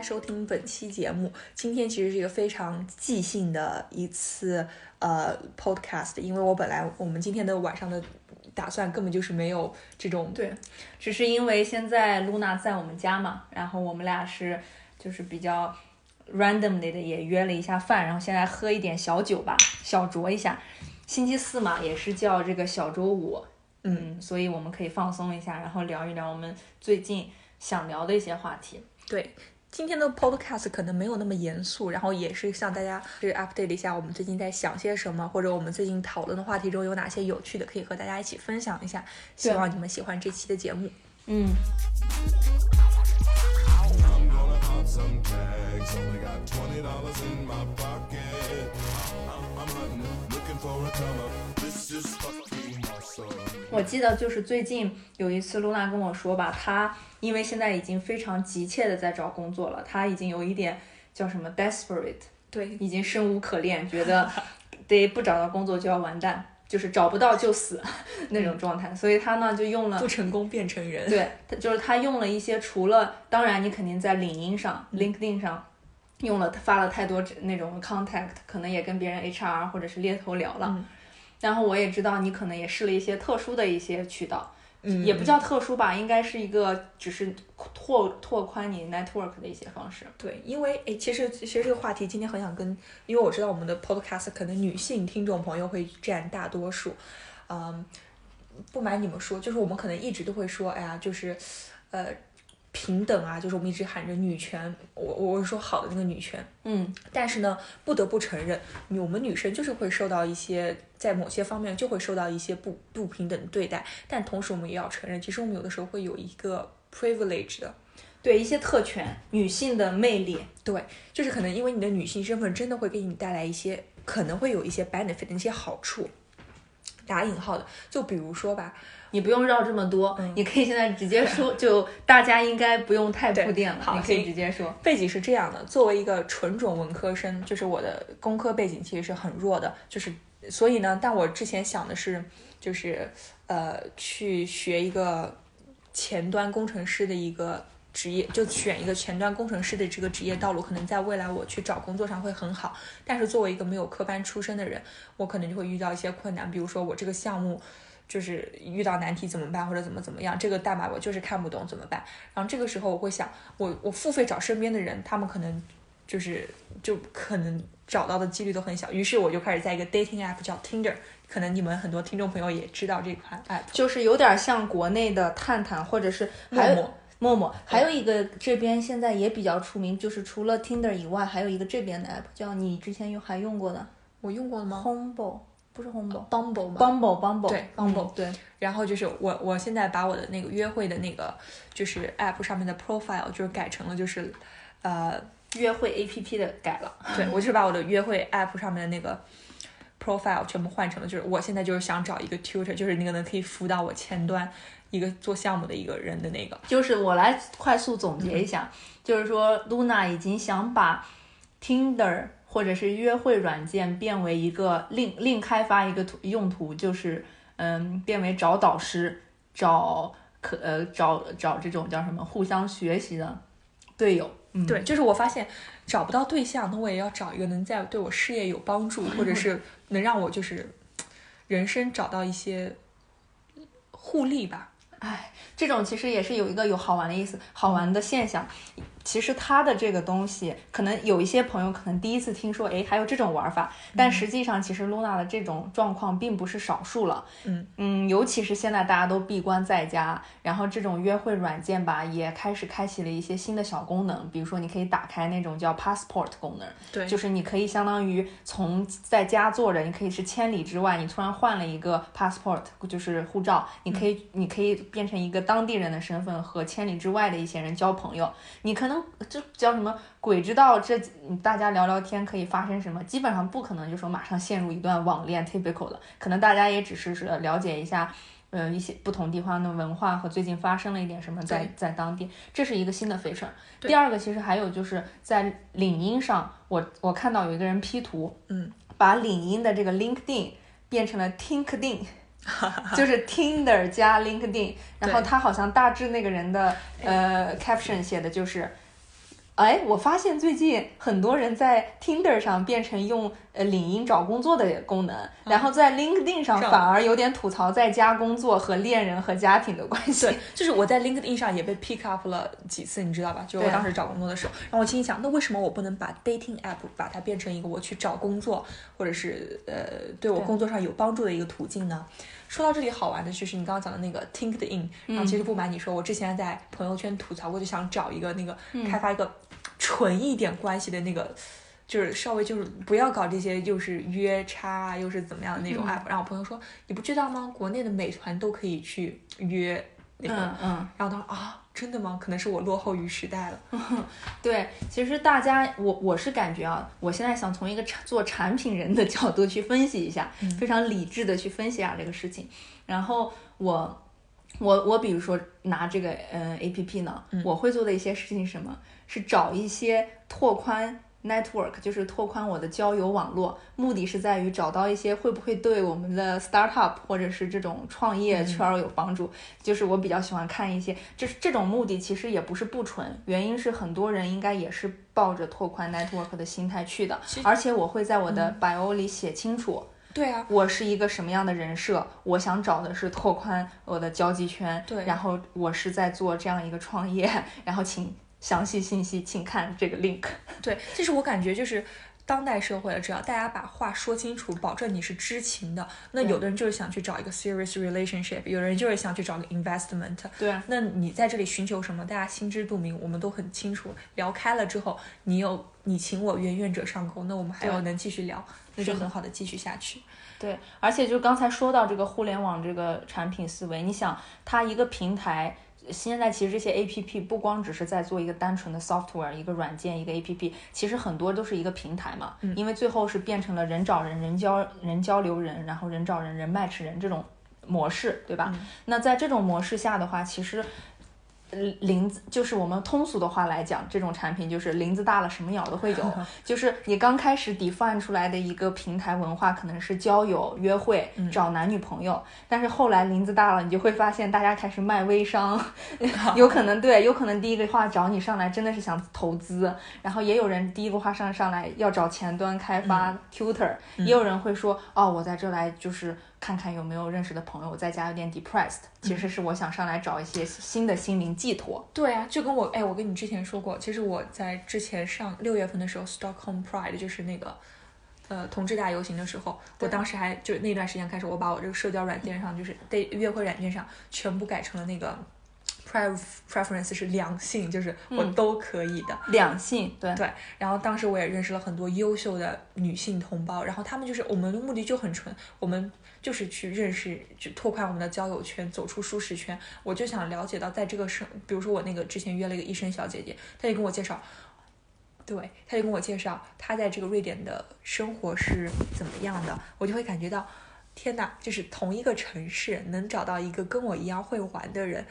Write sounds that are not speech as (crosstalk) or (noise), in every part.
家收听本期节目。今天其实是一个非常即兴的一次呃 podcast，因为我本来我们今天的晚上的打算根本就是没有这种对，只是因为现在露娜在我们家嘛，然后我们俩是就是比较 randomly 的也约了一下饭，然后现在喝一点小酒吧，小酌一下。星期四嘛，也是叫这个小周五，嗯，所以我们可以放松一下，然后聊一聊我们最近想聊的一些话题。对，今天的 podcast 可能没有那么严肃，然后也是向大家是 update 一下我们最近在想些什么，或者我们最近讨论的话题中有哪些有趣的，可以和大家一起分享一下。希望你们喜欢这期的节目。嗯，我记得就是最近有一次露娜跟我说吧，她因为现在已经非常急切的在找工作了，她已经有一点叫什么 desperate，对，已经生无可恋，觉得得不找到工作就要完蛋，就是找不到就死那种状态。所以他呢就用了不，成功变成人。对，他就是他用了一些除了，当然你肯定在领英上、LinkedIn 上用了发了太多那种 contact，可能也跟别人 HR 或者是猎头聊了。嗯然后我也知道你可能也试了一些特殊的一些渠道，嗯也不叫特殊吧，应该是一个只是拓拓宽你 network 的一些方式。对，因为诶，其实其实这个话题今天很想跟，因为我知道我们的 podcast 可能女性听众朋友会占大多数，嗯，不瞒你们说，就是我们可能一直都会说，哎呀，就是，呃，平等啊，就是我们一直喊着女权，我我是说好的那个女权，嗯，但是呢，不得不承认，我们女生就是会受到一些，在某些方面就会受到一些不不平等的对待，但同时我们也要承认，其实我们有的时候会有一个 privilege 的。对一些特权，女性的魅力，对，就是可能因为你的女性身份，真的会给你带来一些可能会有一些 benefit 的一些好处，打引号的，就比如说吧，你不用绕这么多，你可以现在直接说，(laughs) 就大家应该不用太铺垫了，好你可以直接说。背景是这样的，作为一个纯种文科生，就是我的工科背景其实是很弱的，就是所以呢，但我之前想的是，就是呃去学一个前端工程师的一个职业，就选一个前端工程师的这个职业道路，可能在未来我去找工作上会很好。但是作为一个没有科班出身的人，我可能就会遇到一些困难，比如说我这个项目。就是遇到难题怎么办，或者怎么怎么样，这个代码我就是看不懂怎么办？然后这个时候我会想，我我付费找身边的人，他们可能就是就可能找到的几率都很小。于是我就开始在一个 dating app 叫 Tinder，可能你们很多听众朋友也知道这款 app。就是有点像国内的探探，或者是陌陌陌陌，还有一个这边现在也比较出名，就是除了 Tinder 以外，还有一个这边的 app 叫你之前用还用过的我用过了吗？Humble，不是 Humble。？Bumble 吗？Bumble Bumble 对，Bumble 嗯对，然后就是我我现在把我的那个约会的那个就是 app 上面的 profile 就是改成了就是呃约会 A P P 的改了，对，我就是把我的约会 app 上面的那个 profile 全部换成了，就是我现在就是想找一个 tutor，就是那个能可以辅导我前端一个做项目的一个人的那个。就是我来快速总结一下，就是说 Luna 已经想把 Tinder 或者是约会软件变为一个另另开发一个途用途，就是嗯，变为找导师、找可呃找找这种叫什么互相学习的队友。嗯，对，就是我发现找不到对象，那我也要找一个能在对我事业有帮助，或者是 (laughs) 能让我就是人生找到一些互利吧。哎，这种其实也是有一个有好玩的意思，好玩的现象。其实它的这个东西，可能有一些朋友可能第一次听说，哎，还有这种玩法，但实际上其实 Luna 的这种状况并不是少数了。嗯嗯，尤其是现在大家都闭关在家，然后这种约会软件吧，也开始开启了一些新的小功能，比如说你可以打开那种叫 Passport 功能，对就是你可以相当于从在家坐着，你可以是千里之外，你突然换了一个 passport，就是护照，你可以、你可以变成一个当地人的身份和千里之外的一些人交朋友。你可能这叫什么？鬼知道这大家聊聊天可以发生什么？基本上不可能就说马上陷入一段网恋 typical 的，可能大家也只是是了解一下。呃，一些不同地方的文化和最近发生了一点什么在对在当地，这是一个新的 feature。第二个其实还有就是在领英上，我我看到有一个人 P 图，嗯，把领英的这个 LinkedIn 变成了 TinkedIn，(laughs) 就是 Tinder 加 LinkedIn，然后他好像大致那个人的呃 caption 写的就是。哎，我发现最近很多人在 Tinder 上变成用呃领英找工作的功能，然后在 LinkedIn 上上反而有点吐槽在家工作和恋人和家庭的关系。对，就是我在 LinkedIn 上也被 pick up 了几次，你知道吧？就我当时找工作的时候，然后我心里想，那为什么我不能把 dating app 把它变成一个我去找工作，或者是呃对我工作上有帮助的一个途径呢？说到这里，好玩的就是你刚刚讲的那个 TinkedIn，然后其实不瞒你说，我之前在朋友圈吐槽过，就想找一个那个开发一个纯一点关系的那个。就是稍微就是不要搞这些，又是约差啊，又是怎么样的那种 app。然后我朋友说，你不知道吗？国内的美团都可以去约那个嗯嗯，然后他说啊，真的吗？可能是我落后于时代了。(laughs) 对，其实大家，我我是感觉啊，我现在想从一个产做产品人的角度去分析一下，非常理智的去分析一下这个事情。然后我我我比如说拿这个嗯 A P P 呢，我会做的一些事情是什么？是找一些拓宽 network，就是拓宽我的交友网络，目的是在于找到一些会不会对我们的 startup 或者是这种创业圈儿有帮助。就是我比较喜欢看一些，就是这种目的其实也不是不纯，原因是很多人应该也是抱着拓宽 network 的心态去的，而且我会在我的 bio 里写清楚。对啊，我是一个什么样的人设？我想找的是拓宽我的交际圈，对然后我是在做这样一个创业，(laughs) 然后请详细信息请看这个 link。(laughs) 对，就是我感觉就是。当代社会了，只要大家把话说清楚，保证你是知情的，那有的人就是想去找一个 serious relationship，有的人就是想去找个 investment。对，那你在这里寻求什么？大家心知肚明，我们都很清楚。聊开了之后，你有你情我愿，愿者上钩，那我们还要能继续聊，那就很好的继续下去。对，而且就刚才说到这个互联网这个产品思维，你想它一个平台。现在其实这些 A P P 不光只是在做一个单纯的 software，一个软件，一个 A P P，其实很多都是一个平台嘛。因为最后是变成了人找人、人交人交流人，然后人找人、人 match 人这种模式，对吧？那在这种模式下的话，其实。呃林子就是我们通俗的话来讲，这种产品就是林子大了，什么鸟都会有。(laughs) 就是你刚开始 define 出来的一个平台文化，可能是交友、约会、找男女朋友，但是后来林子大了，你就会发现大家开始卖微商 (laughs) (laughs) 有可能对，有可能第一个话找你上来真的是想投资，然后也有人第一个话上上来要找前端开发、tutor，也有人会说哦，我在这来就是。看看有没有认识的朋友，在家有点 depressed，其实是我想上来找一些新的心灵寄托。对啊，就跟我哎，我跟你之前说过，其实我在之前上六月份的时候，Stockholm Pride 就是那个呃同志大游行的时候，我当时还就那段时间开始，我把我这个社交软件上，就是对约会软件上全部改成了那个 pre preference 是两性，就是我都可以的。两性，对对，然后当时我也认识了很多优秀的女性同胞，然后他们就是我们的目的就很纯，我们就是去认识，去拓宽我们的交友圈，走出舒适圈。我就想了解到，在这个生，比如说我那个之前约了一个医生小姐姐，她就跟我介绍，对，她就跟我介绍她在这个瑞典的生活是怎么样的，我就会感觉到，天哪，就是同一个城市能找到一个跟我一样会玩的人，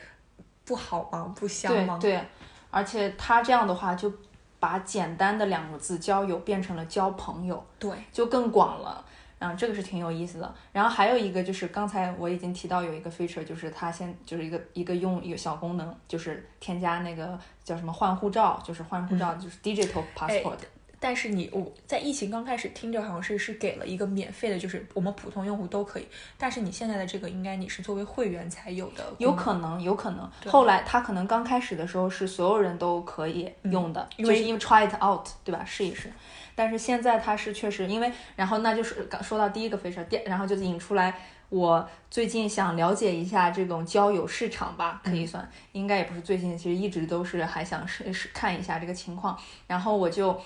不好吗？不香吗？对对，而且她这样的话就把简单的两个字交友变成了交朋友，对就更广了。然后这个是挺有意思的。然后还有一个就是刚才我已经提到有一个 feature，就是它先就是一个一个用一个小功能，就是添加那个叫什么换护照，就是换护照，就是 digital passport。但是你我在疫情刚开始听着好像是是给了一个免费的，就是我们普通用户都可以。但是你现在的这个应该你是作为会员才有的，有可能，有可能。后来他可能刚开始的时候是所有人都可以用的，就是因为 try it out，对吧？试一试。但是现在它是确实因为，然后那就是刚说到第一个 feature，第然后就引出来我最近想了解一下这种交友市场吧，可以算，应该也不是最近，其实一直都是还想试试看一下这个情况，然后我就。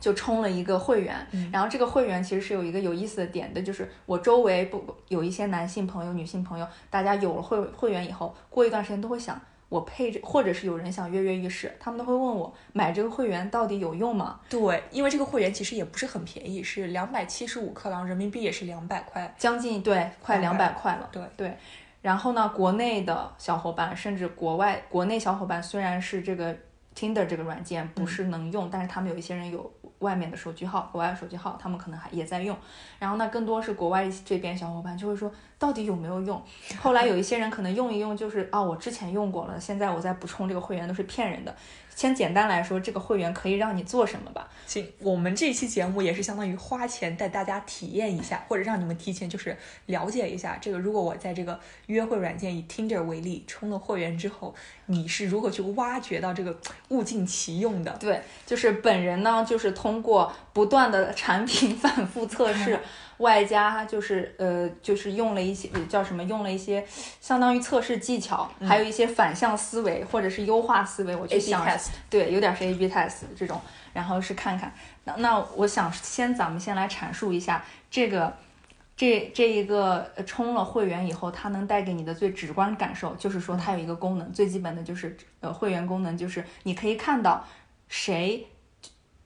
就充了一个会员，然后这个会员其实是有一个有意思的点的，就是我周围不有一些男性朋友、女性朋友，大家有了会会员以后，过一段时间都会想，我配着，或者是有人想跃跃欲试，他们都会问我买这个会员到底有用吗？对，因为这个会员其实也不是很便宜，是两百七十五克朗，人民币也是两百块。将近对，快两百块了。对对，然后呢，国内的小伙伴，甚至国外国内小伙伴，虽然是这个 Tinder 这个软件不是能用，但是他们有一些人有外面的手机号，国外的手机号，他们可能还也在用。然后呢，更多是国外这边小伙伴就会说，到底有没有用？后来有一些人可能用一用，就是啊，我之前用过了，现在我再补充这个会员都是骗人的。先简单来说，这个会员可以让你做什么吧？行，我们这期节目也是相当于花钱带大家体验一下，或者让你们提前就是了解一下这个。如果我在这个约会软件以 Tinder 为例，充了会员之后，你是如何去挖掘到这个物尽其用的？对，就是本人呢，就是通过不断的产品反复测试，(laughs) 外加就是呃，就是用了一些呃叫什么，用了一些相当于测试技巧，还有一些反向思维或者是优化思维，我去想 test 对，有点是 A/B test 这种，然后是看看。那那我想先咱们先来阐述一下这个。这这一个呃充了会员以后，它能带给你的最直观感受，就是说它有一个功能，最基本的就是呃会员功能，就是你可以看到谁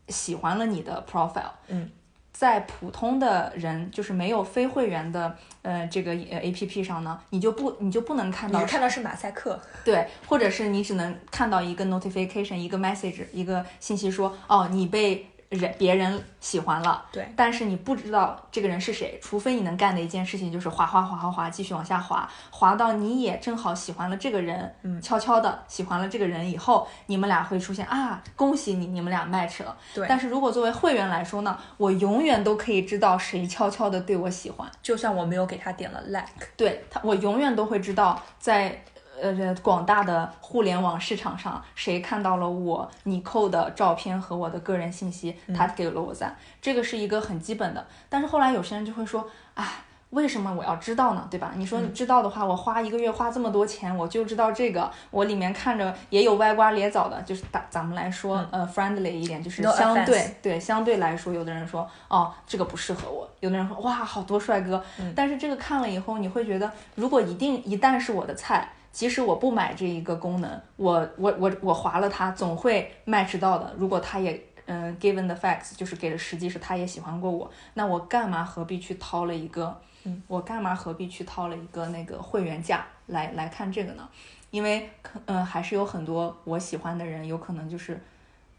喜欢了你的 profile。嗯，在普通的人，就是没有非会员的呃这个呃 A P P 上呢，你就不你就不能看到你是看到是马赛克，对，或者是你只能看到一个 notification，一个 message，一个信息说，哦，你被人别人喜欢了，对但是你不知道这个人是谁，除非你能干的一件事情就是滑滑滑滑滑，继续往下滑，滑到你也正好喜欢了这个人，嗯悄悄的喜欢了这个人以后，你们俩会出现啊，恭喜你，你们俩 match 了。对但是如果作为会员来说呢，我永远都可以知道谁悄悄的对我喜欢，就算我没有给他点了 like，对他，我永远都会知道在。呃，这广大的互联网市场上，谁看到了我你扣的照片和我的个人信息，他给了我赞，这个是一个很基本的。但是后来有些人就会说，哎，为什么我要知道呢？对吧？你说你知道的话，我花一个月花这么多钱，我就知道这个，我里面看着也有歪瓜裂枣的，就是打咱们来说，呃，friendly 一点，就是相对对相对来说，有的人说，哦，这个不适合我，有的人说，哇，好多帅哥，但是这个看了以后，你会觉得，如果一定一旦是我的菜。即使我不买这一个功能，我我我我划了它，总会 match 到的。如果他也嗯、given the facts，就是给了实际是他也喜欢过我，那我干嘛何必去掏了一个，嗯，我干嘛何必去掏了一个那个会员价来来看这个呢？因为可嗯、还是有很多我喜欢的人，有可能就是，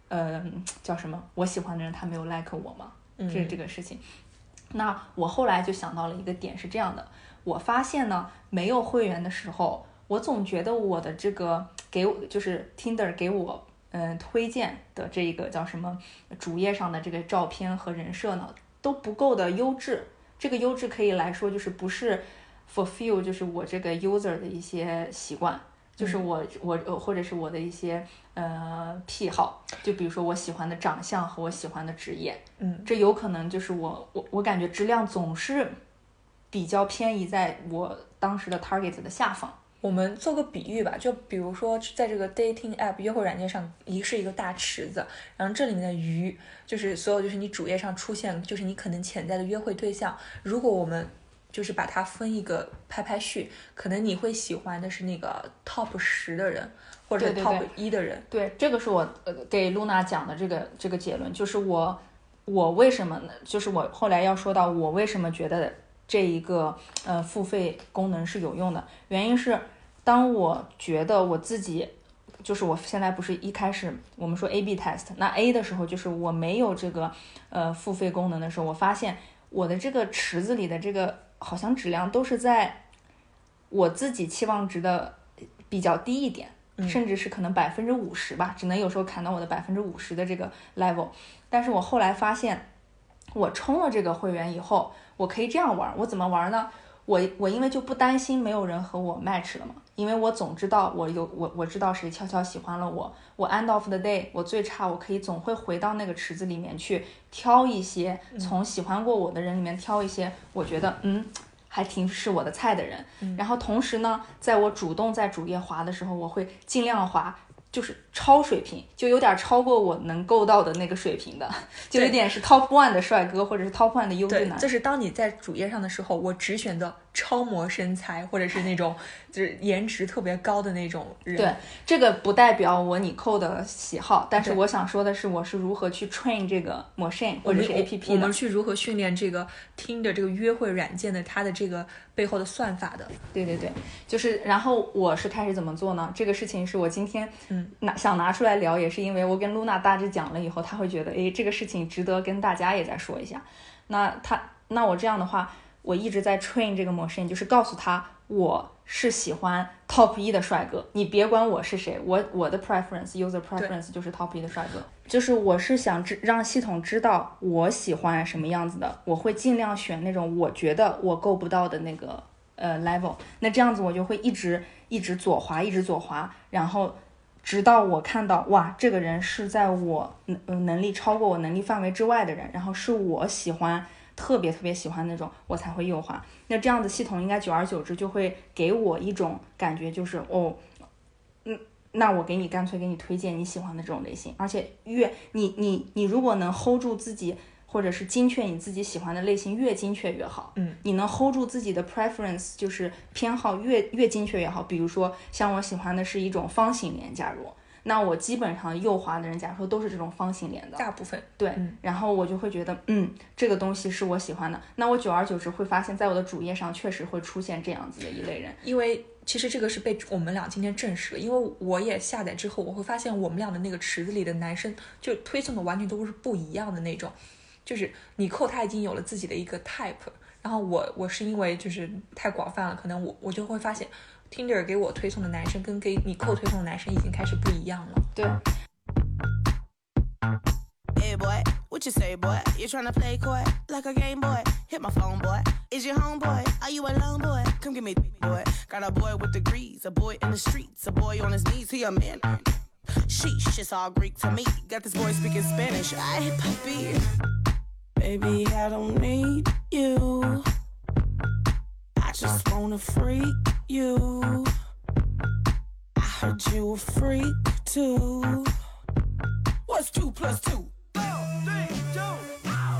嗯、叫什么？我喜欢的人他没有 like 我嘛，这是这个事情。那我后来就想到了一个点是这样的，我发现呢，没有会员的时候，我总觉得我的这个给我就是 Tinder 给我嗯、呃推荐的这个叫什么主页上的这个照片和人设呢都不够的优质。这个优质可以来说就是不是 fulfill 就是我这个 user 的一些习惯。就是我我呃或者是我的一些呃癖好，就比如说我喜欢的长相和我喜欢的职业，嗯，这有可能就是我我我感觉质量总是比较偏移在我当时的 target 的下方。我们做个比喻吧，就比如说在这个 dating app 约会软件上，一是一个大池子，然后这里面的鱼就是所有就是你主页上出现，就是你可能潜在的约会对象。如果我们就是把它分一个拍拍序，可能你会喜欢的是那个 top 十的人，或者 top 对一的人。对，这个是我呃给露娜讲的这个这个结论，就是我我为什么呢？就是我后来要说到我为什么觉得这一个呃付费功能是有用的，原因是当我觉得我自己。就是我现在不是一开始我们说 A/B test，那 A 的时候就是我没有这个呃付费功能的时候，我发现我的这个池子里的这个好像质量都是在我自己期望值的比较低一点。甚至是可能百分之五十吧，只能有时候砍到我的百分之五十的这个 level。但是我后来发现，我充了这个会员以后，我可以这样玩。我怎么玩呢？我我因为就不担心没有人和我 match 了嘛，因为我总知道我有我我知道谁悄悄喜欢了我。我 end of the day，我最差我可以总会回到那个池子里面去挑一些从喜欢过我的人里面挑一些，我觉得嗯还挺是我的菜的人。然后同时呢，在我主动在主页滑的时候，我会尽量滑。就是超水平，就有点超过我能够到的那个水平的，(laughs) 就有点是 top one 的帅哥，或者是 top one 的优质对，男。就是当你在主页上的时候，我只选择超模身材，或者是那种 (laughs) 就是颜值特别高的那种人。对，这个不代表我你扣的喜好，但是我想说的是，我是如何去 train 这个 machine 或者是我们我 APP 的我们。去如何训练这个听着这个约会软件的它的这个背后的算法的。对对对，就是，然后我是开始怎么做呢？这个事情是我今天嗯拿想拿出来聊，也是因为我跟露娜大致讲了以后，她会觉得，诶，这个事情值得跟大家也再说一下。那她，那我这样的话，我一直在 train 这个 machine，就是告诉她我是喜欢 top 一的帅哥，你别管我是谁，我我的 preference user preference 就是 top 一的帅哥。就是我是想知让系统知道我喜欢什么样子的，我会尽量选那种我觉得我够不到的那个呃 level。那这样子我就会一直一直左滑，一直左滑，然后直到我看到哇，这个人是在我能能力超过我能力范围之外的人，然后是我喜欢。特别特别喜欢那种，我才会右滑。那这样子系统应该久而久之就会给我一种感觉，就是哦，嗯，那我给你干脆给你推荐你喜欢的这种类型，而且越你你你如果能 hold 住自己，或者是精确你自己喜欢的类型，越精确越好。嗯，你能 hold 住自己的 preference，就是偏好越越精确越好。比如说，像我喜欢的是一种方形脸，假如。那我基本上右滑的人，假如说都是这种方形脸的，大部分对，嗯然后我就会觉得，嗯，这个东西是我喜欢的。那我久而久之会发现，在我的主页上确实会出现这样子的一类人。因为其实这个是被我们俩今天证实了，因为我也下载之后，我会发现我们俩的那个池子里的男生就推送的完全都是不一样的那种，就是你扣他已经有了自己的一个 type，然后我我是因为就是太广泛了，可能我我就会发现 Tinder 给我推送的男生跟给你扣推送的男生已经开始不一样了。对，Hey boy, what you say, boy? You tryna play coy like a game boy? Hit my phone, boy. Is your homeboy? Are you alone, boy? Come give me, boy. Got a boy with degrees, a boy in the streets, a boy on his knees. He a man. Sheesh, it's all Greek to me. Got this boy speaking Spanish. I puppy. Baby, I don't need you. I just wanna freak you. I heard you a freak too. What's two plus two?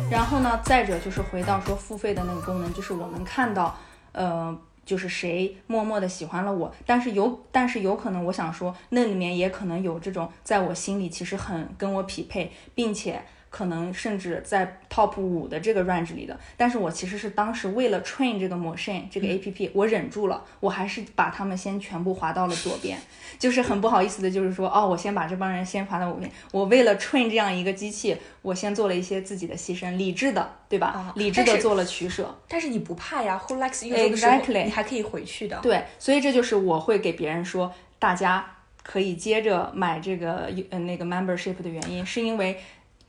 然后呢，再者就是回到说付费的那个功能，就是我能看到，呃，就是谁默默的喜欢了我，但是有，但是有可能，我想说，那里面也可能有这种在我心里其实很跟我匹配，并且可能甚至在 top 五的这个 range 里的，但是我其实是当时为了 train 这个 machine 这个 A P P，、我忍住了，我还是把他们先全部划到了左边，就是很不好意思的，就是说，哦，我先把这帮人先划到右边，我为了 train 这样一个机器，我先做了一些自己的牺牲，理智的，对吧？啊理智的做了取舍。但是你不怕呀，Who likes you Exactly 你还可以回去的。对，所以这就是我会给别人说，大家可以接着买这个呃那个 membership 的原因，是因为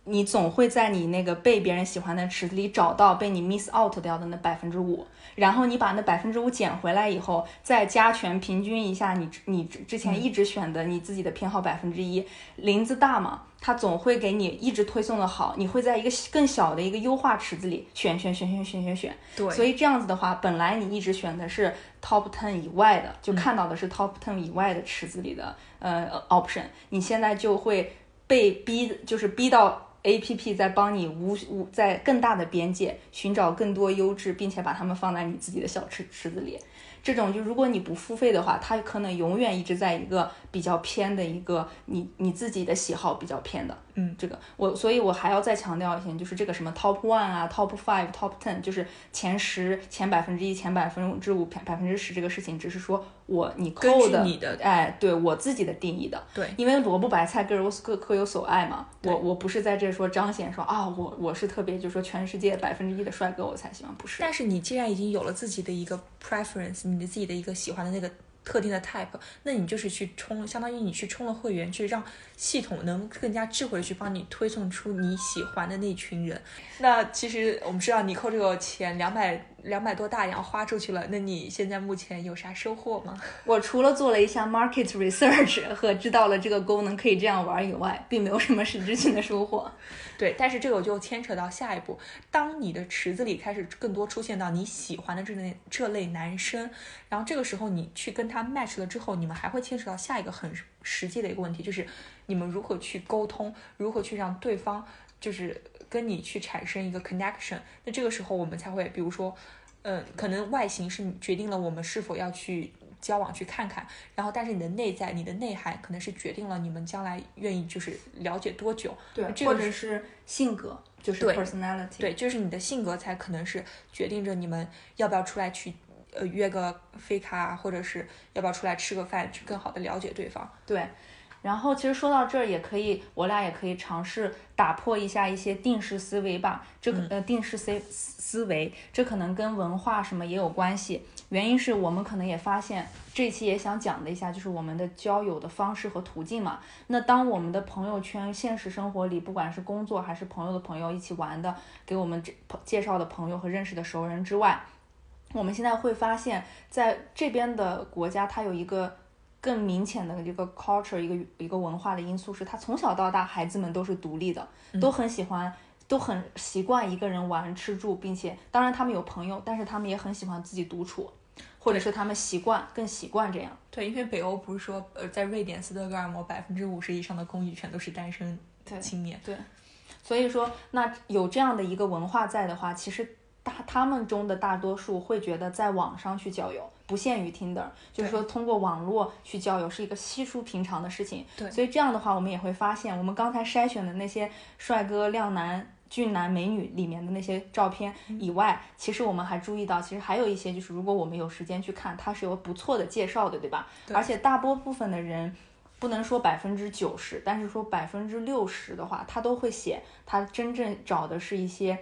你总会在你那个被别人喜欢的池子里找到被你 miss out 掉的那百分之五，然后你把那百分之五捡回来以后，再加权平均一下你你之之前一直选的你自己的偏好百分之一，林子大嘛，它总会给你一直推送的好，你会在一个更小的一个优化池子里选选选选选选选，对，所以这样子的话，本来你一直选的是 top ten 以外的，就看到的是 top ten 以外的池子里的、呃 option，你现在就会被逼，就是逼到 A P P 在帮你无无在更大的边界寻找更多优质，并且把它们放在你自己的小池池子里。这种就如果你不付费的话，它可能永远一直在一个比较偏的一个你你自己的喜好比较偏的，嗯，这个我所以我还要再强调一下，就是这个什么 top one 啊，top five、top ten，就是前十、前百分之一、前百分之五、百百分之十这个事情，只是说我你根扣的你的哎，对我自己的定义的，对。因为萝卜白菜各有各各有所爱嘛，对。我我不是在这说彰显说啊，我我是特别就说全世界百分之一的帅哥我才喜欢，不是，但是你既然已经有了自己的一个 preference，你的自己的一个喜欢的那个特定的 type，那你就是去充，相当于你去充了会员，去让系统能更加智慧地去帮你推送出你喜欢的那群人。那其实我们知道你扣这个钱两百两百多大洋花出去了，那你现在目前有啥收获吗？(laughs) 我除了做了一下 market research (laughs) 和知道了这个功能可以这样玩以外，并没有什么实质性的收获。(laughs) 对，但是这个就牵扯到下一步，当你的池子里开始更多出现到你喜欢的这类这类男生，然后这个时候你去跟他 match 了之后，你们还会牵扯到下一个很实际的一个问题，就是你们如何去沟通，如何去让对方就是跟你去产生一个 connection。那这个时候我们才会，比如说，嗯，可能外形是决定了我们是否要去。交往去看看，然后但是你的内在、你的内涵可能是决定了你们将来愿意就是了解多久，对，这个或者是性格，就是对 personality。对，就是你的性格才可能是决定着你们要不要出来去呃约个飞卡，或者是要不要出来吃个饭，去更好的了解对方。对，然后其实说到这儿，也可以，我俩也可以尝试打破一下一些定式思维吧。这个、呃定式思思维，这可能跟文化什么也有关系。原因是我们可能也发现，这一期也想讲的一下，就是我们的交友的方式和途径嘛。那当我们的朋友圈、现实生活里，不管是工作还是朋友的朋友一起玩的，给我们这介绍的朋友和认识的熟人之外，我们现在会发现，在这边的国家，它有一个更明显的一个 culture，一个一个文化的因素是，他从小到大孩子们都是独立的，都很喜欢，都很习惯一个人玩吃住，并且当然他们有朋友，但是他们也很喜欢自己独处，或者是他们习惯更习惯这样。对，因为北欧不是说呃在瑞典斯德哥尔摩百分之五十以上的公寓全都是单身对青年。对，所以说那有这样的一个文化在的话，其实大他们中的大多数会觉得在网上去交友，不限于 Tinder，就是说通过网络去交友是一个稀疏平常的事情。对所以这样的话，我们也会发现，我们刚才筛选的那些帅哥、靓男。俊男美女里面的那些照片以外，其实我们还注意到，其实还有一些，就是如果我们有时间去看，它是有不错的介绍的，对吧？对而且大多部分的人，不能说百分之九十，但是说百分之六十的话，他都会写他真正找的是一些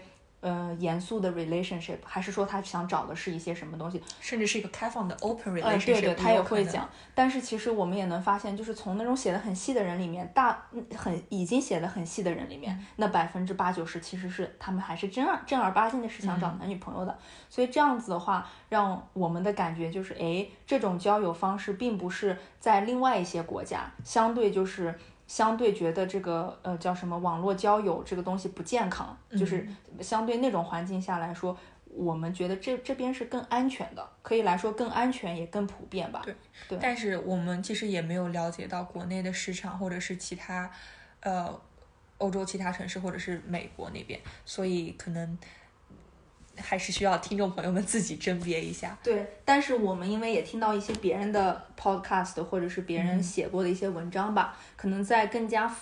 呃严肃的 relationship，还是说他想找的是一些什么东西？甚至是一个开放的 open 呃，relationship，、对对，他也会讲。但是其实我们也能发现，就是从那种写的很细的人里面，大嗯很已经写的很细的人里面，那百分之八九十其实是他们还是正儿正儿八经的是想找男女朋友的。所以这样子的话，让我们的感觉就是，哎，这种交友方式并不是在另外一些国家相对就是。相对觉得这个呃叫什么网络交友这个东西不健康，就是相对那种环境下来说，我们觉得这这边是更安全的，可以来说更安全也更普遍吧。对对但是我们其实也没有了解到国内的市场，或者是其他，呃，欧洲其他城市，或者是美国那边，所以可能还是需要听众朋友们自己甄别一下。对，但是我们因为也听到一些别人的 podcast 或者是别嗯人写过的一些文章吧，可能在更加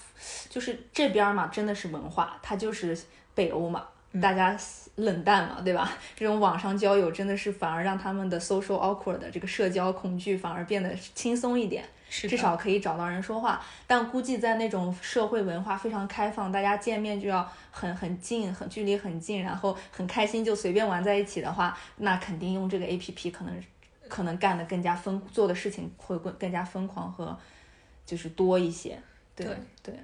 就是这边儿嘛，真的是文化，它就是北欧嘛，嗯大家冷淡嘛，对吧？这种网上交友真的是反而让他们的 social awkward 的这个社交恐惧反而变得轻松一点。是至少可以找到人说话。但估计在那种社会文化非常开放，大家见面就要很很近，很距离很近，然后很开心就随便玩在一起的话，那肯定用这个 A P P 可能可能干的更加疯，做的事情会更更加疯狂和就是多一些。对对对，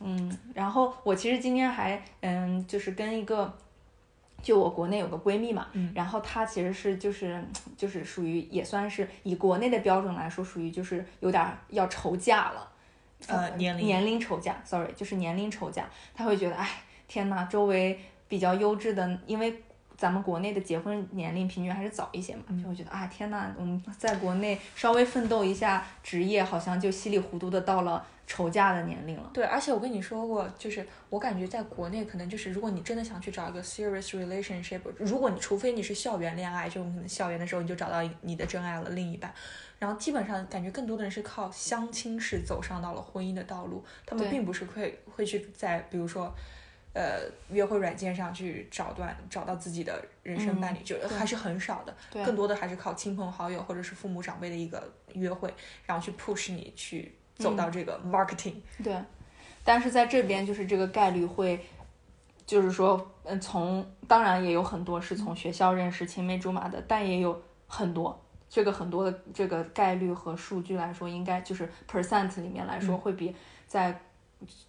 嗯，然后我其实今天还嗯，就是跟一个。就我国内有个闺蜜嘛，嗯。然后她其实是就是就是属于也算是以国内的标准来说，属于就是有点儿要愁嫁了，呃年龄。年龄愁嫁，sorry，就是年龄愁嫁，她会觉得哎天呐，周围比较优质的，因为咱们国内的结婚年龄平均还是早一些嘛，就会觉得啊天呐，我们在国内稍微奋斗一下职业，好像就稀里糊涂的到了愁嫁的年龄了。对，而且我跟你说过，就是我感觉在国内可能就是，如果你真的想去找一个 serious relationship，如果你除非你是校园恋爱，就可能校园的时候你就找到你的真爱了，另一半。然后基本上感觉更多的人是靠相亲式走上到了婚姻的道路，他们并不是会会去在比如说。呃，约会软件上去找段找到自己的人生伴侣，就还是很少的，对。更多的还是靠亲朋好友或者是父母长辈的一个约会，然后去 push 你去走到这个 marketing。对，但是在这边就是这个概率会，就是说，嗯，从当然也有很多是从学校认识青梅竹马的，但也有很多。这个很多的这个概率和数据来说，应该就是 percent 里面来说，会比在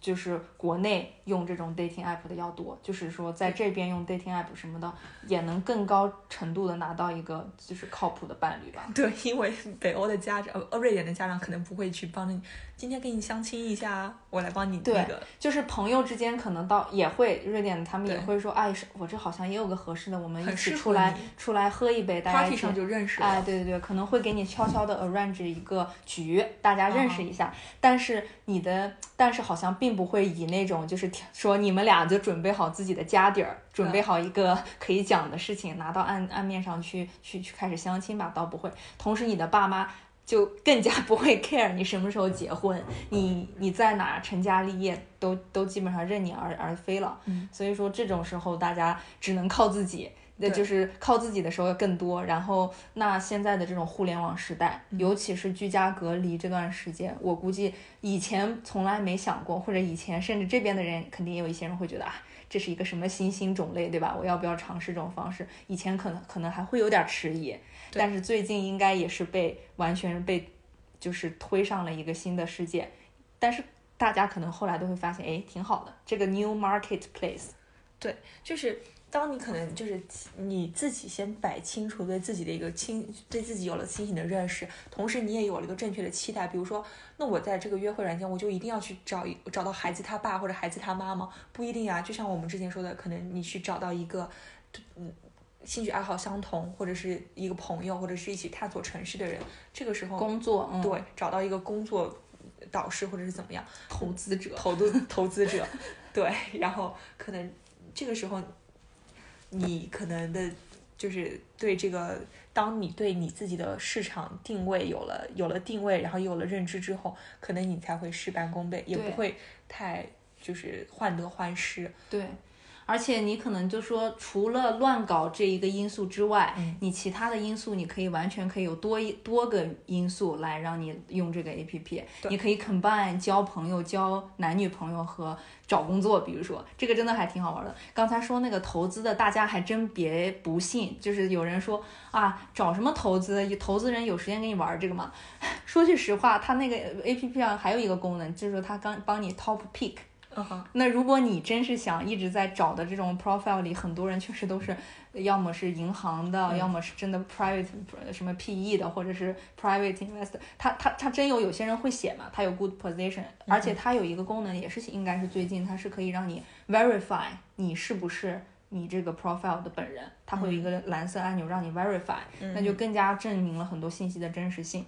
就是国内用这种 dating app 的要多，就是说在这边用 dating app 什么的，也能更高程度的拿到一个就是靠谱的伴侣吧。对，因为北欧的家长，呃，瑞典的家长可能不会去帮着你，今天给你相亲一下，我来帮你对那个。就是朋友之间可能到也会，瑞典他们也会说，哎，是我这好像也有个合适的，我们一起出来出来喝一杯，大家一 party 起上就认识了。哎，对对对，可能会给你悄悄的 arrange 一个局，大家认嗯识一下。但是你的，但是好像并不会以那种就是说你们俩就准备好自己的家底儿，准备好一个 (laughs) 可以讲的事情，拿到案案面上去去去开始相亲吧，倒不会。同时，你的爸妈。就更加 (laughs) 不会 care 你什么时候结婚，你你在哪成家立业都都基本上任你而而飞了。嗯，所以说这种时候大家只能靠自己，那就是靠自己的时候要更多。然后那现在的这种互联网时代，尤其是居家隔离这段时间，我估计以前从来没想过，或者以前甚至这边的人肯定也有一些人会觉得啊。这是一个什么新兴种类，对吧？我要不要尝试这种方式？以前可能可能还会有点迟疑，但是最近应该也是被完全被就是推上了一个新的世界。但是大家可能后来都会发现，哎，挺好的，这个 new marketplace。对，就是当你可能就是你自己先摆清楚对自己的一个清，对自己有了清醒的认识，同时你也有了一个正确的期待。比如说，那我在这个约会软件，我就一定要去找一找到孩子他爸或者孩子他妈吗？不一定啊。就像我们之前说的，可能你去找到一个，嗯。兴趣爱好相同，或者是一个朋友，或者是一起探索城市的人，这个时候工作，嗯，对找到一个工作导师或者是怎么样，投资者，投资投资者，对，然后可能这个时候，你可能的，就是对这个，当你对你自己的市场定位有了有了定位，然后有了认知之后，可能你才会事半功倍，也不会太就是患得患失。对。而且你可能就说，除了乱搞这一个因素之外，嗯你其他的因素你可以完全可以有多一多个因素来让你用这个 A P P。你可以 combine 交朋友、交男女朋友和找工作，比如说这个真的还挺好玩的。刚才说那个投资的，大家还真别不信，就是有人说啊，找什么投资？投资人有时间跟你玩这个吗？(laughs) 说句实话，它那个 A P P 上还有一个功能，就是它刚帮你 top pick。嗯哼，那如果你真是想一直在找的这种 profile 里，很多人确实都是，要么是银行的，嗯要么是真的 private 什么 PE 的，或者是 private investor。他他他真有有些人会写嘛，他有 good position，而且他有一个功能也是应该是最近，它是可以让你 verify 你是不是你这个 profile 的本人，它会有一个蓝色按钮让你 verify，、那就更加证明了很多信息的真实性。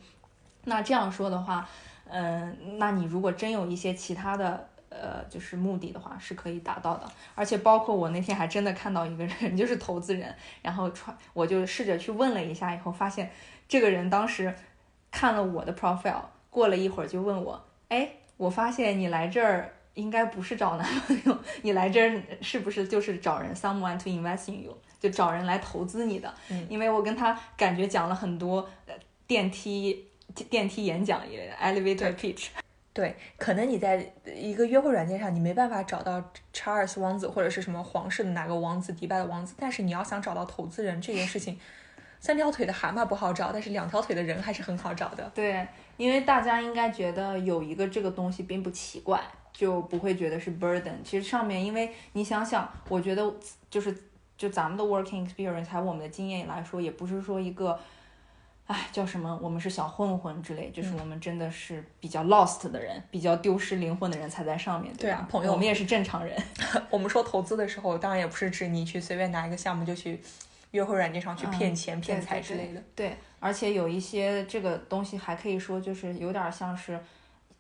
那这样说的话，嗯、那你如果真有一些其他的。呃，就是目的的话是可以达到的，而且包括我那天还真的看到一个人，(laughs) 就是投资人，然后穿，我就试着去问了一下，以后发现这个人当时看了我的 profile，过了一会儿就问我，哎，我发现你来这儿应该不是找男朋友，(laughs) 你来这儿是不是就是找人 someone to invest in you，就找人来投资你的？嗯。因为我跟他感觉讲了很多呃电梯电梯演讲也 elevator pitch，对，可能你在一个约会软件上，你没办法找到查尔斯王子或者是什么皇室的哪个王子、迪拜的王子，但是你要想找到投资人这件事情，三条腿的蛤蟆不好找，但是两条腿的人还是很好找的。对，因为大家应该觉得有一个这个东西并不奇怪，就不会觉得是 burden。其实上面，因为你想想，我觉得就是就咱们的 working experience 还有我们的经验来说，也不是说一个。哎，叫什么？我们是小混混之类，就是我们真的是比较 lost 的人，比较丢失灵魂的人才在上面，吧对啊？朋友我们也是正常人。(laughs) 我们说投资的时候，当然也不是指你去随便拿一个项目就去约会软件上去骗钱、骗财之类的。对，而且有一些这个东西还可以说，就是有点像是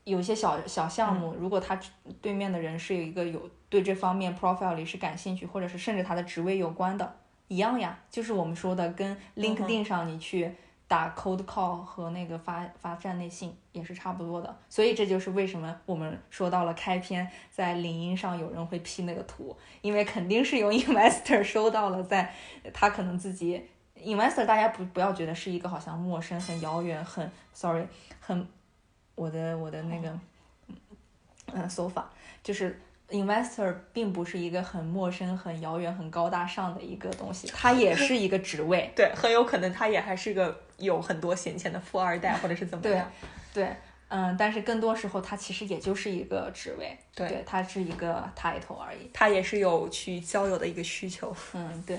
有一些小小项目，如果他对面的人是有一个有对这方面 profile 里是感兴趣，或者是甚至他的职位有关的，一样呀，就是我们说的跟 LinkedIn 上你去。打 cold call 和那个发发站内信也是差不多的，所以这就是为什么我们说到了开篇，在领英上有人会 P 那个图，因为肯定是有 (laughs) investor 收到了，在他可能自己 investor 大家不不要觉得是一个好像陌生、很遥远、很 sorry 很我的我的那个嗯 sofa 就是 investor 并不是一个很陌生、很遥远、很高大上的一个东西，(laughs) 它也是一个职位。(laughs) 对，很有可能他也还是个有很多闲钱的富二代，或者是怎么样。对，嗯，但是更多时候它其实也就是一个职位，对对，它是一个 title 而已。他也是有去交友的一个需求。嗯，对，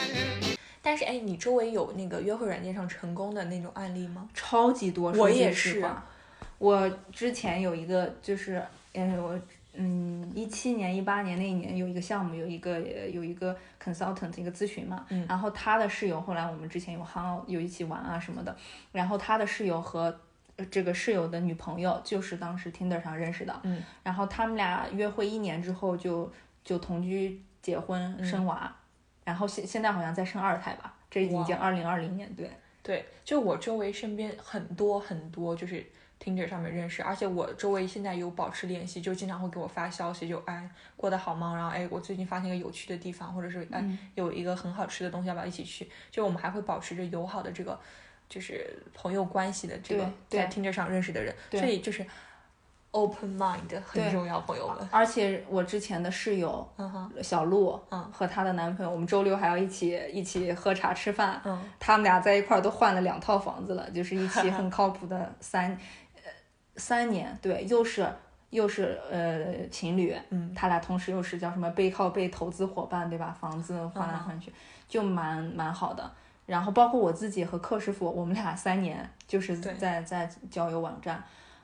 但是哎，你周围有那个约会软件上成功的那种案例吗？超级多，我也是。我之前有一个，就是，嗯，我，嗯，一七年、一八年那一年有一个项目，有一个呃有一个 consultant 一个咨询嘛，嗯然后他的室友，后来我们之前有 hang out 有一起玩啊什么的，然后他的室友和呃这个室友的女朋友就是当时 Tinder 上认识的，嗯，然后他们俩约会一年之后就就同居、结婚、嗯生娃，然后现现在好像在生二胎吧，这已经哇二零二零年，对。对，就我周围身边很多很多就是 Tinder 上面认识，而且我周围现在有保持联系，就经常会给我发消息，就哎过得好吗？然后哎我最近发现一个有趣的地方，或者是哎、有一个很好吃的东西，要不要一起去？就我们还会保持着友好的这个就是朋友关系的这个对在 Tinder 上认识的人，对所以就是 open mind 很重要，朋友们。而且我之前的室友小鹿，嗯和她的男朋友，我们周六还要一起一起喝茶吃饭，嗯，他们俩在一块儿都换了两套房子了，就是一起 (laughs) 很靠谱的三，呃，三年，对，又是又是呃情侣，嗯他俩同时又是叫什么背靠背投资伙伴，对吧？房子换来换去，就蛮蛮好的。然后包括我自己和柯师傅，我们俩三年就是在在交友网站，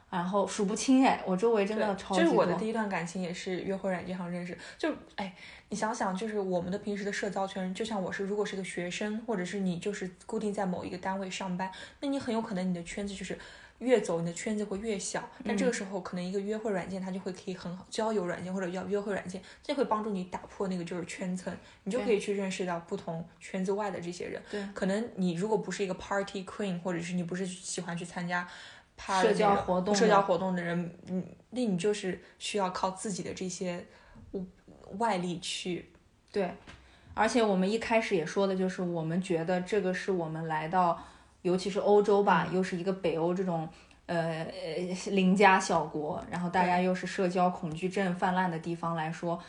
然后数不清哎，我周围真的对超级多。就是我的第一段感情也是约会软件上认识，就哎，你想想，就是我们的平时的社交圈，就像我是，如果是个学生，或者是你就是固定在某一个单位上班，那你很有可能你的圈子就是越走，你的圈子会越小。但这个时候，可能一个约会软件它就会可以很好，交友软件或者叫约会软件，这会帮助你打破那个就是圈层，你就可以去认识到不同圈子外的这些人。对可能你如果不是一个 party queen，或者是你不是喜欢去参加。社交活动的社交活动的人，嗯，那你就是需要靠自己的这些外力去，对，而且我们一开始也说的就是，我们觉得这个是我们来到，尤其是欧洲吧，又是一个北欧这种呃呃邻家小国，然后大家又是社交恐惧症泛滥的地方来说，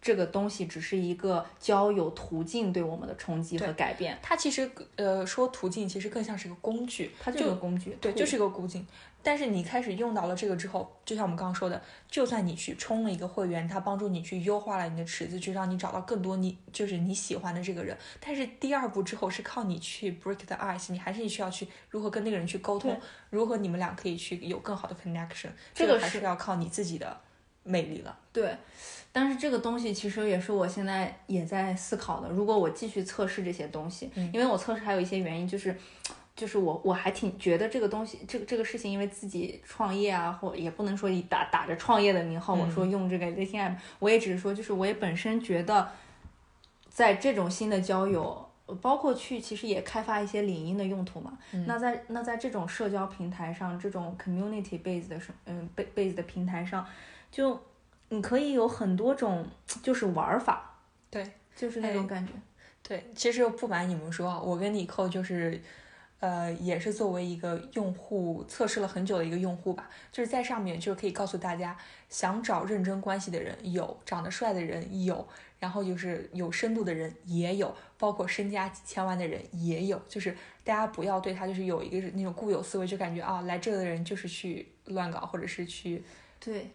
这个东西只是一个交友途径对我们的冲击和改变，它其实呃说途径其实更像是个工具，它就是个工具，对，就是一个途径。但是你开始用到了这个之后，就像我们刚刚说的，就算你去充了一个会员，它帮助你去优化了你的池子，去让你找到更多你就是你喜欢的这个人。但是第二步之后是靠你去 break the ice，你还是需要去如何跟那个人去沟通，如何你们俩可以去有更好的 connection，这个还是要靠你自己的魅力了。对，但是这个东西其实也是我现在也在思考的。如果我继续测试这些东西，因为我测试还有一些原因，就是就是我我还挺觉得这个东西，这个这个事情，因为自己创业啊，或也不能说以打打着创业的名号，我说用这个 dating app，我也只是说，就是我也本身觉得，在这种新的交友。包括去其实也开发一些领英的用途嘛，那在那在这种社交平台上，这种 community based 的是嗯 base base 的平台上，就你可以有很多种就是玩法，对，就是那种感觉。对，其实不瞒你们说啊，我跟李扣就是，呃，也是作为一个用户测试了很久的一个用户吧，就是在上面就是可以告诉大家，想找认真关系的人有，长得帅的人有，然后就是有深度的人也有，包括身家几千万的人也有，就是大家不要对他就是有一个那种固有思维，就感觉啊，来这的人就是去乱搞，或者是去对，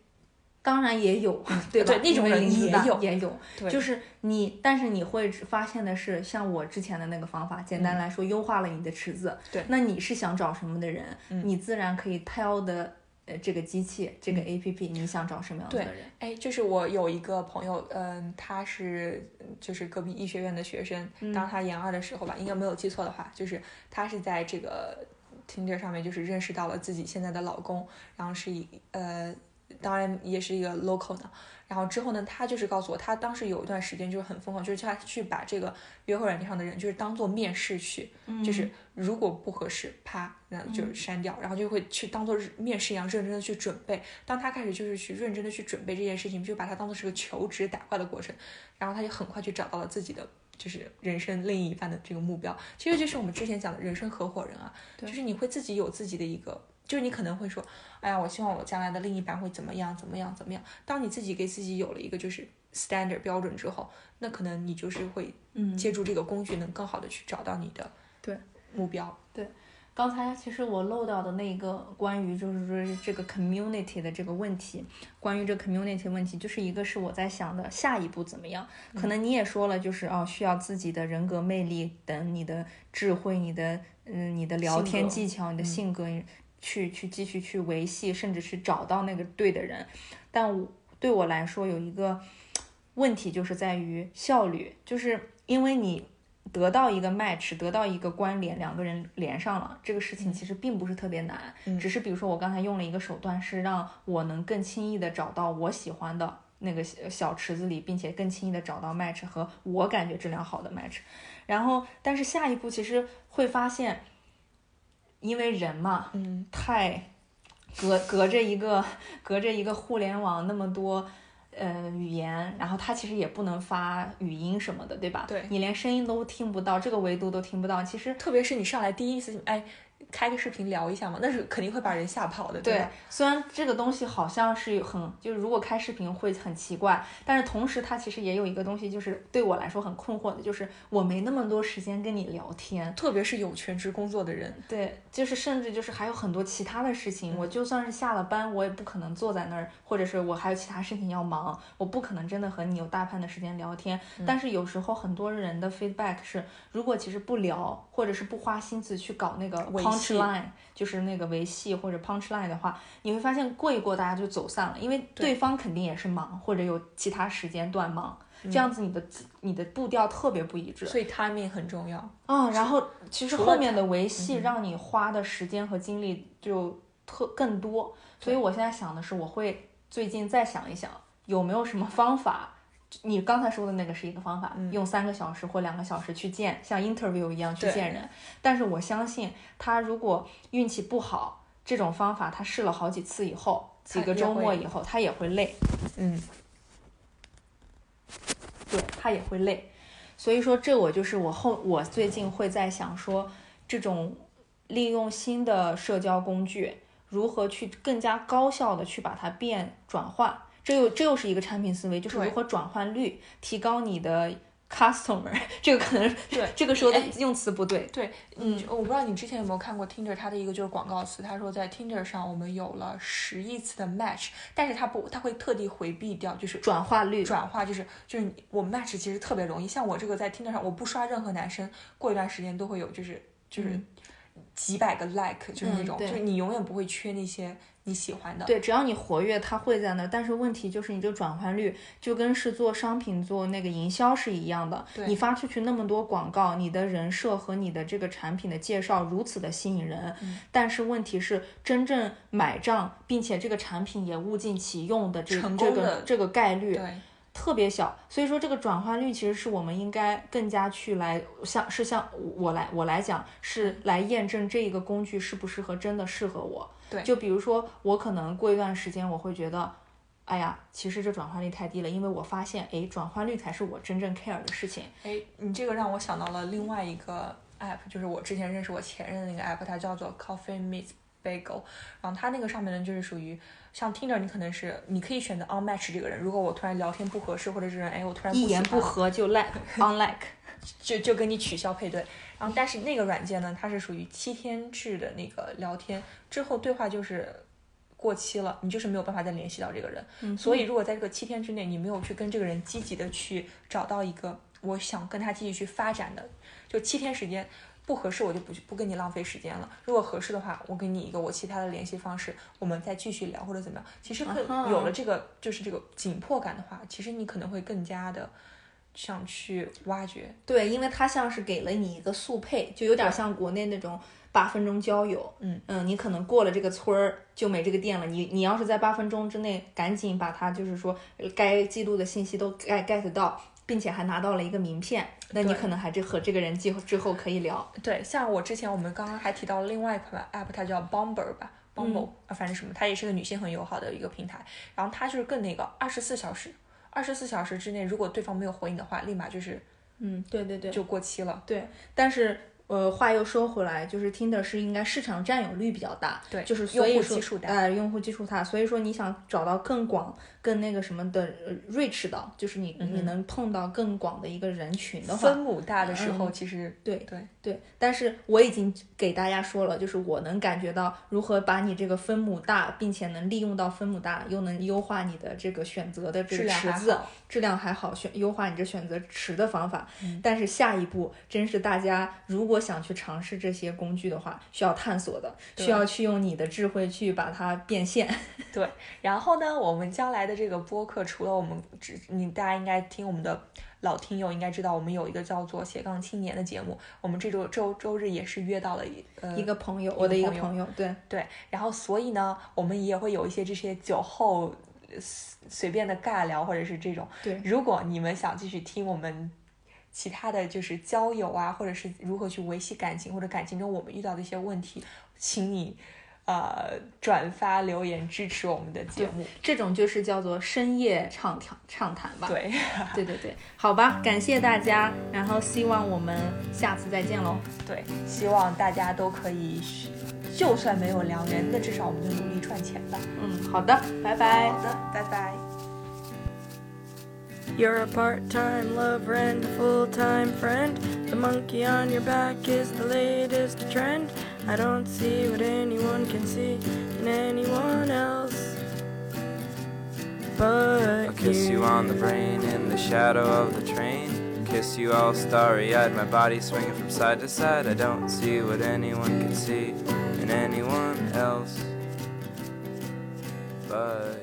当然也有，对吧？对那种人也有也有，就是你，但是你会发现的是，像我之前的那个方法，简单来说，优化了你的池子。对那你是想找什么的人，你自然可以 tell 的。呃，这个机器，这个 A P P，、你想找什么样子的人？哎，就是我有一个朋友，嗯，他是就是隔壁医学院的学生，当他研二的时候吧，应该没有记错的话，就是他是在这个 Tinder 上面就是认识到了自己现在的老公，然后是一呃当然也是一个 local 呢。然后之后呢，他就是告诉我，他当时有一段时间就是很疯狂，就是他去把这个约会软件上的人，就是当做面试去，就是如果不合适，啪，那就是删掉，然后就会去当做面试一样认真的去准备。当他开始就是去认真的去准备这件事情，就把它当做是个求职打怪的过程，然后他就很快就找到了自己的。就是人生另一半的这个目标，其实就是我们之前讲的人生合伙人啊，就是你会自己有自己的一个，就是你可能会说，哎呀，我希望我将来的另一半会怎么样，怎么样，怎么样。当你自己给自己有了一个就是 standard 标准之后，那可能你就是会，嗯借助这个工具，能更好的去找到你的对目标。对刚才其实我漏掉的那个关于就是说这个 community 的这个问题，关于这 community 问题，就是一个是我在想的下一步怎么样。可能你也说了，就是哦，需要自己的人格魅力等你的智慧、你的嗯、你的聊天技巧、你的性格，去去继续去维系，甚至去找到那个对的人。但我对我来说有一个问题，就是在于效率，就是因为你得到一个 match，得到一个关联，两个人连上了，这个事情其实并不是特别难，只是比如说我刚才用了一个手段，是让我能更轻易的找到我喜欢的那个小小池子里，并且更轻易的找到 match 和我感觉质量好的 match。然后，但是下一步其实会发现，因为人嘛，嗯，太隔隔着一个隔着一个互联网那么多呃语言，然后它其实也不能发语音什么的，对吧？对你连声音都听不到，这个维度都听不到，其实特别是你上来第一次，哎，开个视频聊一下嘛，那是肯定会把人吓跑的，对吧？，虽然这个东西好像是很，就是如果开视频会很奇怪，但是同时它其实也有一个东西，就是对我来说很困惑的，就是我没那么多时间跟你聊天，特别是有全职工作的人，对，就是甚至就是还有很多其他的事情，我就算是下了班，我也不可能坐在那儿，或者是我还有其他事情要忙，我不可能真的和你有大半的时间聊天。但是有时候很多人的 feedback 是，如果其实不聊，或者是不花心思去搞那个维 punch 系 line，就是那个维系或者 punch line 的话，你会发现过一过大家就走散了，因为对方肯定也是忙，或者有其他时间段忙。这样子你的你的步调特别不一致，所以 timing 很重要。啊、然后其实后面的维系让你花的时间和精力就特更多，所以我现在想的是，我会最近再想一想，有没有什么方法。你刚才说的那个是一个方法，用三个小时或两个小时去见，像 interview 一样去见人。但是我相信他如果运气不好，这种方法他试了好几次以后，几个周末以后，他也会累。嗯，对他也会累。所以说，这我就是我后我最近会在想说，这种利用新的社交工具，如何去更加高效的去把它变转换，这又这又是一个产品思维，就是如何转换率，提高你的 customer。(laughs) 这个可能对这个说的哎用词不对，对，嗯，我不知道你之前有没有看过 Tinder 它的一个就是广告词，他说在 Tinder 上我们有了十亿次的 match，但是他不，他会特地回避掉，就是转化率转化，就是就是你我 match 其实特别容易，像我这个在 Tinder 上，我不刷任何男生，过一段时间都会有就是就是几百个 like，就是那种，嗯就是你永远不会缺那些你喜欢的。对，只要你活跃，它会在那儿。但是问题就是你这个转换率，就跟是做商品、做那个营销是一样的。对你发出去那么多广告，你的人设和你的这个产品的介绍如此的吸引人，嗯但是问题是真正买账，并且这个产品也物尽其用的这这个成功的这个概率，对特别小，所以说这个转化率其实是我们应该更加去来像是像我来我来讲是来验证这一个工具适不适合真的适合我。对就比如说我可能过一段时间我会觉得，哎呀，其实这转化率太低了，因为我发现，哎，转化率才是我真正 care 的事情。哎，你这个让我想到了另外一个 app，就是我之前认识我前任的那个 app，它叫做 Coffee Meets Bagel。然后它那个上面呢，就是属于像 Tinder，你可能是你可以选择 unmatch 这个人。如果我突然聊天不合适，或者是哎我突然一言不合就 (laughs) like unlike，(laughs) 就就跟你取消配对。然后但是那个软件呢，它是属于七天制的那个聊天，之后对话就是。过期了，你就是没有办法再联系到这个人。所以，如果在这个七天之内，你没有去跟这个人积极的去找到一个我想跟他继续去发展的，就七天时间不合适，我就不不跟你浪费时间了。如果合适的话，我给你一个我其他的联系方式，我们再继续聊或者怎么样。其实可有了这个就是这个紧迫感的话，其实你可能会更加的想去挖掘。对，因为它像是给了你一个速配，就有点像国内那种八分钟交友。嗯嗯，你可能过了这个村儿就没这个店了。你你要是在八分钟之内赶紧把它就是说呃该记录的信息都 get get 到，并且还拿到了一个名片，那你可能还这和这个人之之后可以聊。对，像我之前我们刚刚还提到了另外一款 app，它叫 bumber 吧，Bumble，、啊，反正什么，它也是个女性很友好的一个平台。然后它就是更那个二十四小时，二十四小时之内，如果对方没有回你的话，立马就是嗯，对对对，就过期了。对，但是呃，话又说回来，就是 Tinder 是应该市场占有率比较大，对就是所以说用户基数大呃，用户基数大，所以说你想找到更广、更那个什么的呃 reach 到，就是你、你能碰到更广的一个人群的话，分母大的时候，嗯其实对对对，但是我已经给大家说了，就是我能感觉到如何把你这个分母大，并且能利用到分母大，又能优化你的这个选择的这个池子量，质量还好，选优化你这选择池的方法。嗯但是下一步真是大家如果想去尝试这些工具的话，需要探索的，需要去用你的智慧去把它变现。(laughs) 对，然后呢，我们将来的这个播客，除了我们只你大家应该听我们的老听友应该知道，我们有一个叫做斜杠青年的节目，我们这周周周日也是约到了一呃一个朋友，我的一个朋友，对，对，然后所以呢，我们也会有一些这些酒后随便的尬聊，或者是这种。对如果你们想继续听我们其他的就是交友啊，或者是如何去维系感情，或者感情中我们遇到的一些问题，请你呃转发留言支持我们的节目。这种就是叫做深夜畅谈畅谈吧。对，(laughs) 对对对，好吧，感谢大家，然后希望我们下次再见喽。对，希望大家都可以，就算没有良缘，那至少我们就努力赚钱吧。嗯，好的，拜拜。好的，拜拜。You're a part time lover and a full time friend. The monkey on your back is the latest trend. I don't see what anyone can see in anyone else. But I'll kiss you on the brain in the shadow of the train. Kiss you all starry eyed, my body swinging from side to side. I don't see what anyone can see in anyone else. But here is the